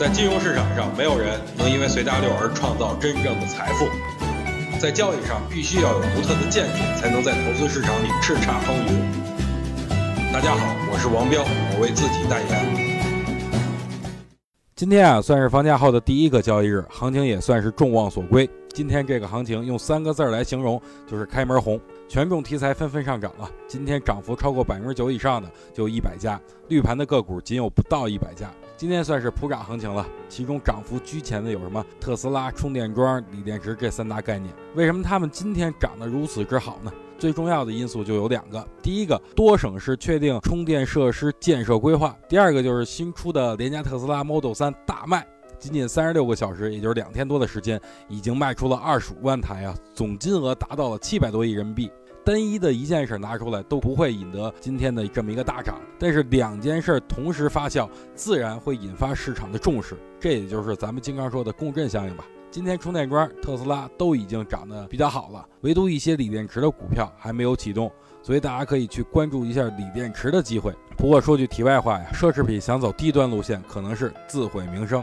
在金融市场上，没有人能因为随大流而创造真正的财富。在交易上，必须要有独特的见解，才能在投资市场里叱咤风云。大家好，我是王彪，我为自己代言。今天啊，算是放假后的第一个交易日，行情也算是众望所归。今天这个行情用三个字来形容，就是开门红。权重题材纷纷上涨了，今天涨幅超过百分之九以上的就一百家，绿盘的个股仅有不到一百家。今天算是普涨行情了，其中涨幅居前的有什么？特斯拉、充电桩、锂电池这三大概念。为什么他们今天涨得如此之好呢？最重要的因素就有两个，第一个，多省市确定充电设施建设规划；第二个就是新出的廉价特斯拉 Model 3大卖，仅仅三十六个小时，也就是两天多的时间，已经卖出了二十五万台啊，总金额达到了七百多亿人民币。单一的一件事拿出来都不会引得今天的这么一个大涨，但是两件事同时发酵，自然会引发市场的重视。这也就是咱们经常说的共振效应吧。今天充电桩、特斯拉都已经涨得比较好了，唯独一些锂电池的股票还没有启动，所以大家可以去关注一下锂电池的机会。不过说句题外话呀，奢侈品想走低端路线，可能是自毁名声。